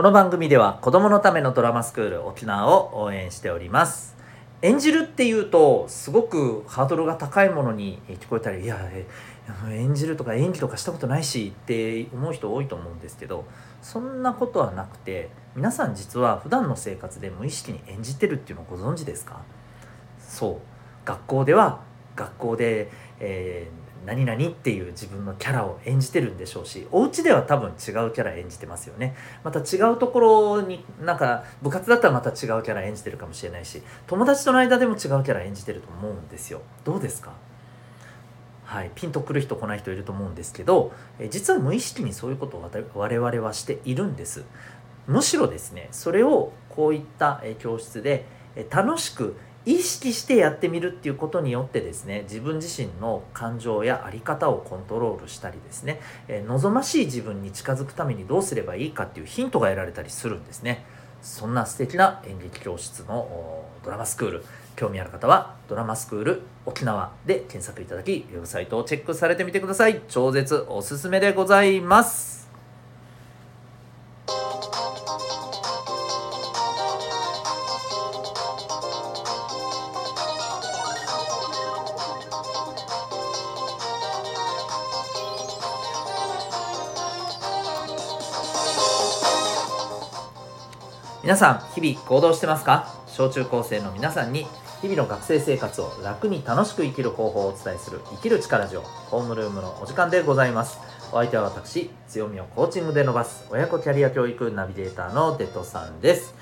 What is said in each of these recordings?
この番組では子供のためのドラマスクール沖縄を応援しております。演じるっていうとすごくハードルが高いものに聞こえたりいや演じるとか演技とかしたことないしって思う人多いと思うんですけどそんなことはなくて皆さん実は普段の生活で無意識に演じてるっていうのをご存知ですか？そう。学校では学校で、え何々っていう自分のキャラを演じてるんでしょうしお家では多分違うキャラ演じてますよね。また違うところになんか部活だったらまた違うキャラ演じてるかもしれないし友達との間でも違うキャラ演じてると思うんですよ。どうですか？はい、ピンとくる人来ない人いると思うんですけどえ実は無意識にそういうことを我々はしているんです。むしろですねそれをこういった教室で楽しく意識してやってみるっていうことによってですね自分自身の感情や在り方をコントロールしたりですね、えー、望ましい自分に近づくためにどうすればいいかっていうヒントが得られたりするんですね。そんな素敵な演劇教室のドラマスクール。興味ある方はドラマスクール沖縄で検索いただきウェブサイトをチェックされてみてください。超絶おすすめでございます。皆さん日々行動してますか？小中高生の皆さんに日々の学生生活を楽に楽しく生きる方法をお伝えする生きる力ジオホームルームのお時間でございます。お相手は私強みをコーチングで伸ばす親子キャリア教育ナビゲーターのデトさんです。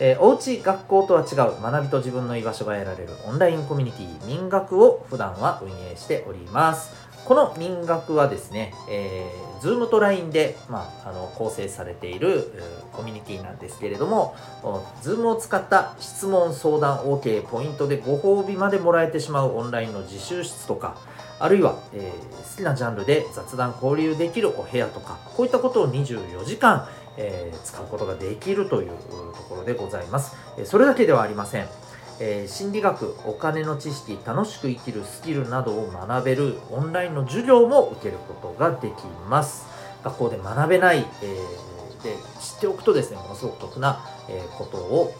えー、おうち学校とは違う学びと自分の居場所が得られるオンラインコミュニティ民学を普段は運営しております。この民学はですね、えー、Zoom と LINE で、まあ、あの構成されているコミュニティなんですけれども Zoom を使った質問相談 OK ポイントでご褒美までもらえてしまうオンラインの自習室とかあるいは、えー、好きなジャンルで雑談交流できるお部屋とかこういったことを24時間、えー、使うことができるというところでございます。それだけではありません。えー、心理学お金の知識楽しく生きるスキルなどを学べるオンラインの授業も受けることができます学校で学べない、えー、で知っておくとですねものすごく得な、えー、ことを、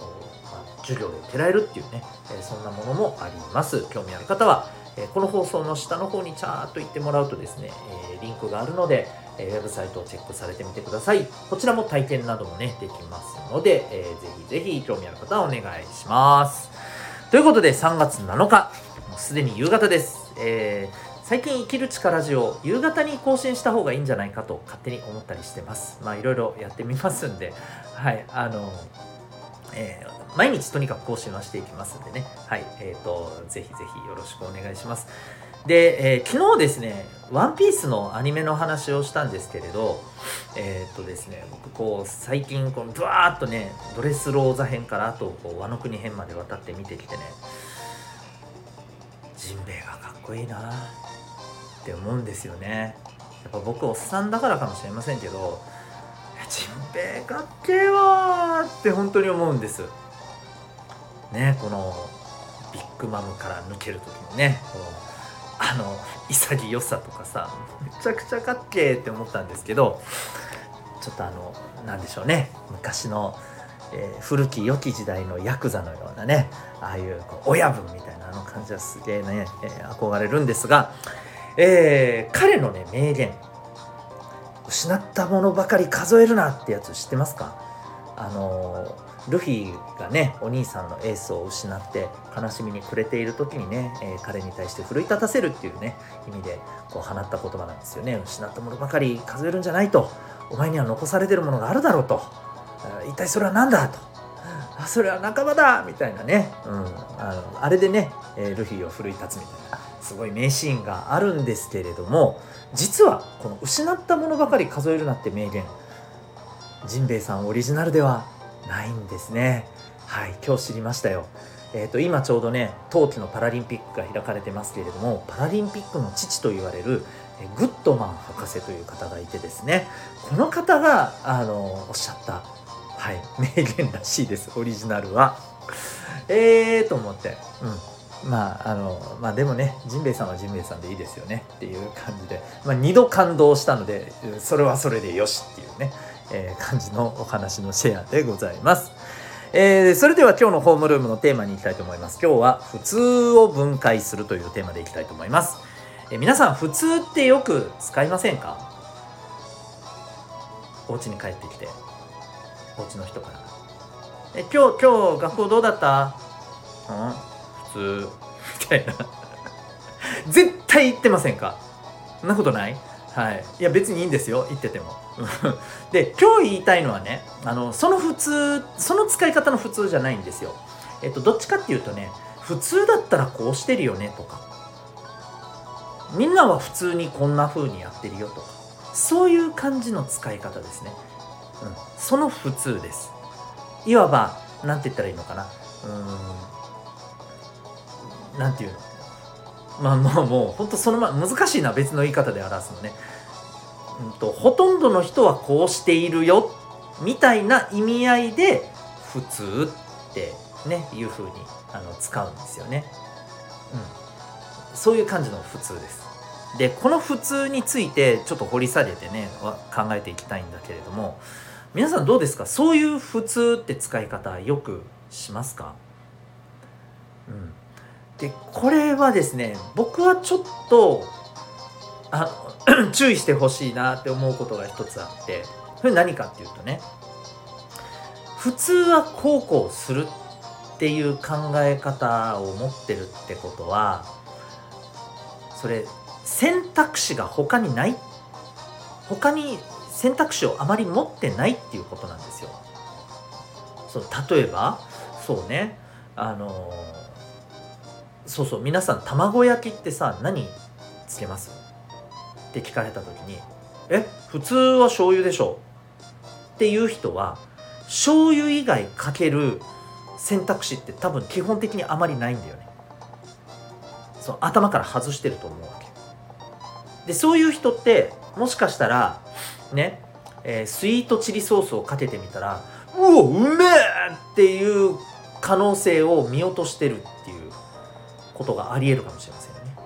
まあ、授業で受けられるっていうね、えそんなものもあります興味ある方は、えこの放送の下の方にちゃーっと行ってもらうとですね、えリンクがあるのでえウェブサイトをチェックされてみてください。こちらも体験などもね、できますので、えー、ぜひぜひ興味ある方はお願いします。ということで3月7日、もうすでに夕方です。えー最近生きる力ジオ夕方に更新した方がいいんじゃないかと勝手に思ったりしてます。まあいろいろやってみますんで、はい、あの、えー、毎日とにかく更新はしていきますんでね、はい、えっ、ー、と、ぜひぜひよろしくお願いします。で、えー、昨日ですね、ワンピースのアニメの話をしたんですけれど、えー、っとですね、僕こう、最近、このブワーっとね、ドレスローザ編からあと、こう、和の国編まで渡って見てきてね、ジンベエがかっこいいなって思うんですよね。やっぱ僕、おっさんだからかもしれませんけど、ジンベエかっけえわーって本当に思うんです。ね、この、ビッグマムから抜ける時にね、このあの潔さとかさめちゃくちゃかっけーって思ったんですけどちょっとあのなんでしょうね。昔の、えー、古き良き時代のヤクザのようなねああいうこう親分みたいなあの感じはすげえね、えー、憧れるんですが、えー、彼のね名言失ったものばかり数えるなってやつ知ってますか？あのルフィがねお兄さんのエースを失って悲しみに暮れている時にね、えー、彼に対して奮い立たせるっていうね意味でこう放った言葉なんですよね。失ったものばかり数えるんじゃないとお前には残されてるものがあるだろうと。一体それは何だと。あそれは仲間だみたいなね、うん、あのあれでね、え、ルフィを奮い立つみたいなすごい名シーンがあるんですけれども実はこの失ったものばかり数えるなって名言ジンベエさんオリジナルではないんですね。はい今日知りましたよ。えーと、今ちょうどね冬季のパラリンピックが開かれてますけれどもパラリンピックの父と言われるグッドマン博士という方がいてですね。この方があのおっしゃった、はい、名言らしいです。オリジナルは。えーと思って、うん、まああのまあでもねジンベエさんはジンベエさんでいいですよねっていう感じで、まあ、2度感動したのでそれはそれでよしっていうね。えー、感じのお話のシェアでございます。えー、それでは今日のホームルームのテーマに行きたいと思います。今日は普通を分解するというテーマでいきたいと思います。えー、皆さん普通ってよく使いませんか？お家に帰ってきてお家の人から「え今日今日学校どうだった?」うん？普通みたいな絶対言ってませんか？そんなことない？はい。いや別にいいんですよ。言ってても。で今日言いたいのはねあのその普通その使い方の普通じゃないんですよ。えっとどっちかっていうとね普通だったらこうしてるよねとか。みんなは普通にこんな風にやってるよとか。そういう感じの使い方ですね、うん、その普通です。いわば何て言ったらいいのかな。うーん。何て言うの？まあもうもう本当そのま難しいな別の言い方で表すのね、うんと、ほとんどの人はこうしているよみたいな意味合いで普通ってねいう風にあの使うんですよね、うん、そういう感じの普通です。でこの普通についてちょっと掘り下げてね考えていきたいんだけれども皆さんどうですか？そういう普通って使い方よくしますか？うん。でこれはですね僕はちょっとあ 注意してほしいなって思うことが一つあってそれ何かっていうとね普通はこうこうするっていう考え方を持ってるってことはそれ選択肢が他にない他に選択肢をあまり持ってないっていうことなんですよ。そう例えばそうねあのそうそう皆さん卵焼きってさ何つけます？って聞かれた時に「え普通は醤油でしょ」っていう人は醤油以外かける選択肢って多分基本的にあまりないんだよね。そう頭から外してると思うわけ。でそういう人ってもしかしたらね、えー、スイートチリソースをかけてみたら「うおうめえ!」っていう可能性を見落としてることがありえるかもしれませんね。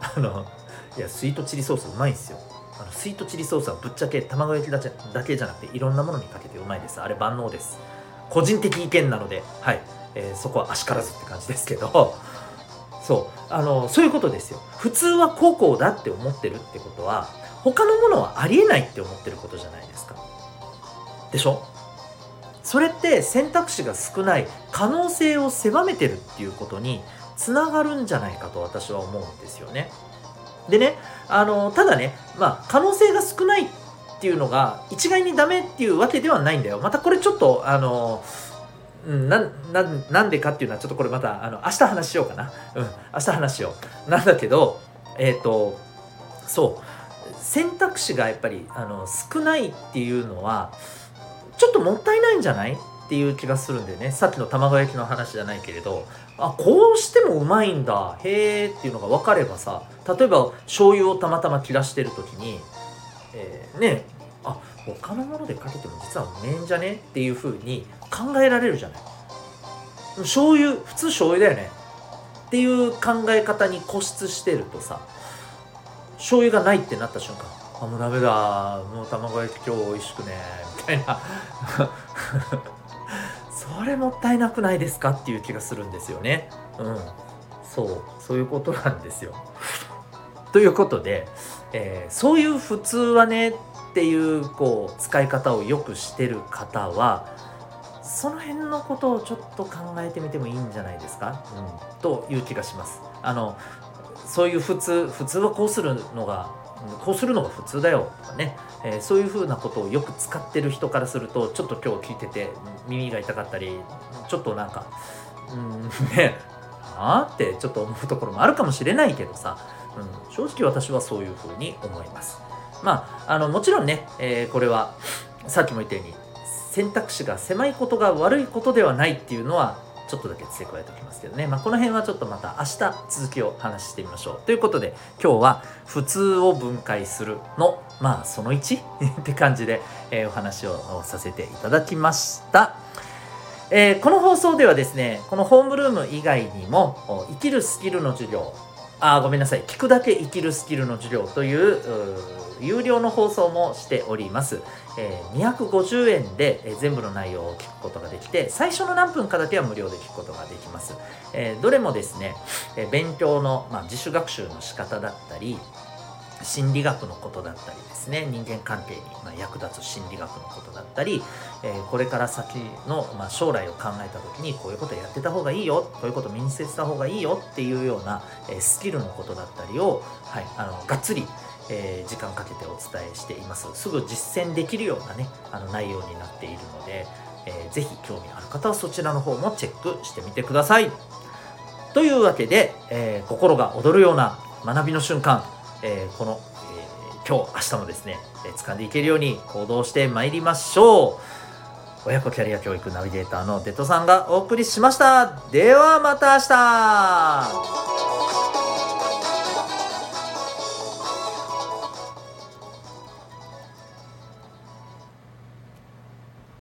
あのいやスイートチリソースうまいんすよ。あのスイートチリソースはぶっちゃけ卵焼きだけじゃなくていろんなものにかけてうまいです。あれ万能です。個人的意見なので、はい、えー、そこはあしからずって感じですけど、そうあのそういうことですよ。普通は高校だって思ってるってことは他のものはありえないって思ってることじゃないですか。でしょ？それって選択肢が少ない可能性を狭めてるっていうことにつながるんじゃないかと私は思うんですよね。でねあのただねまあ可能性が少ないっていうのが一概にダメっていうわけではないんだよ。またこれちょっとあのなななんでかっていうのはちょっとこれまたあの明日話しようかな。うん明日話しよう。なんだけどえっ、ー、とそう選択肢がやっぱりあの少ないっていうのはちょっともったいないんじゃない？っていう気がするんでね。さっきの卵焼きの話じゃないけれど。あこうしてもうまいんだ。へえっていうのが分かればさ例えば醤油をたまたま切らしてる時に、えー、ねあ他のものでかけても実はうめえんじゃね？っていう風に考えられるじゃない。醤油普通醤油だよね。っていう考え方に固執してるとさ醤油がないってなった瞬間あもうダメだ。もう卵焼き今日美味しくね。みたいな。それもったいなくないですかっていう気がするんですよね。うん。そう。そういうことなんですよ。ということで、えー、そういう普通はねっていうこう使い方をよくしてる方はその辺のことをちょっと考えてみてもいいんじゃないですか、うん、という気がします。あのそういう普通普通はこうするのがこうするのが普通だよとかね、えー、そういうふうなことをよく使ってる人からするとちょっと今日聞いてて耳が痛かったりちょっとなんかうんねああってちょっと思うところもあるかもしれないけどさ、うん、正直私はそういうふうに思います。まああのもちろんね、えー、これはさっきも言ったように選択肢が狭いことが悪いことではないっていうのはちょっとだけ付け加えておきますけどね、まあ、この辺はちょっとまた明日続きを話してみましょう。ということで今日は普通を分解するのまあその1 って感じで、えー、お話をさせていただきました。えー、この放送ではですねこのホームルーム以外にも生きるスキルの授業あごめんなさい。聞くだけ生きるスキルの授業という有料の放送もしております、えー、250円で、え全部の内容を聞くことができて最初の何分かだけは無料で聞くことができます、えー、どれもですね、え勉強の、まあ、自主学習の仕方だったり心理学のことだったりですね人間関係に役立つ心理学のことだったり、え、これから先の、ま、将来を考えた時にこういうことやってた方がいいよこういうこと身につけた方がいいよっていうような、え、スキルのことだったりを、はい、あのがっつりえ、時間かけてお伝えしています。すぐ実践できるようなねあの内容になっているので、えー、ぜひ興味ある方はそちらの方もチェックしてみてください。というわけで、え、心が躍るような学びの瞬間えー、この、えー、今日明日もですね、えー、掴んでいけるように行動してまいりましょう。親子キャリア教育ナビゲーターのデトさんがお送りしました。ではまた明日。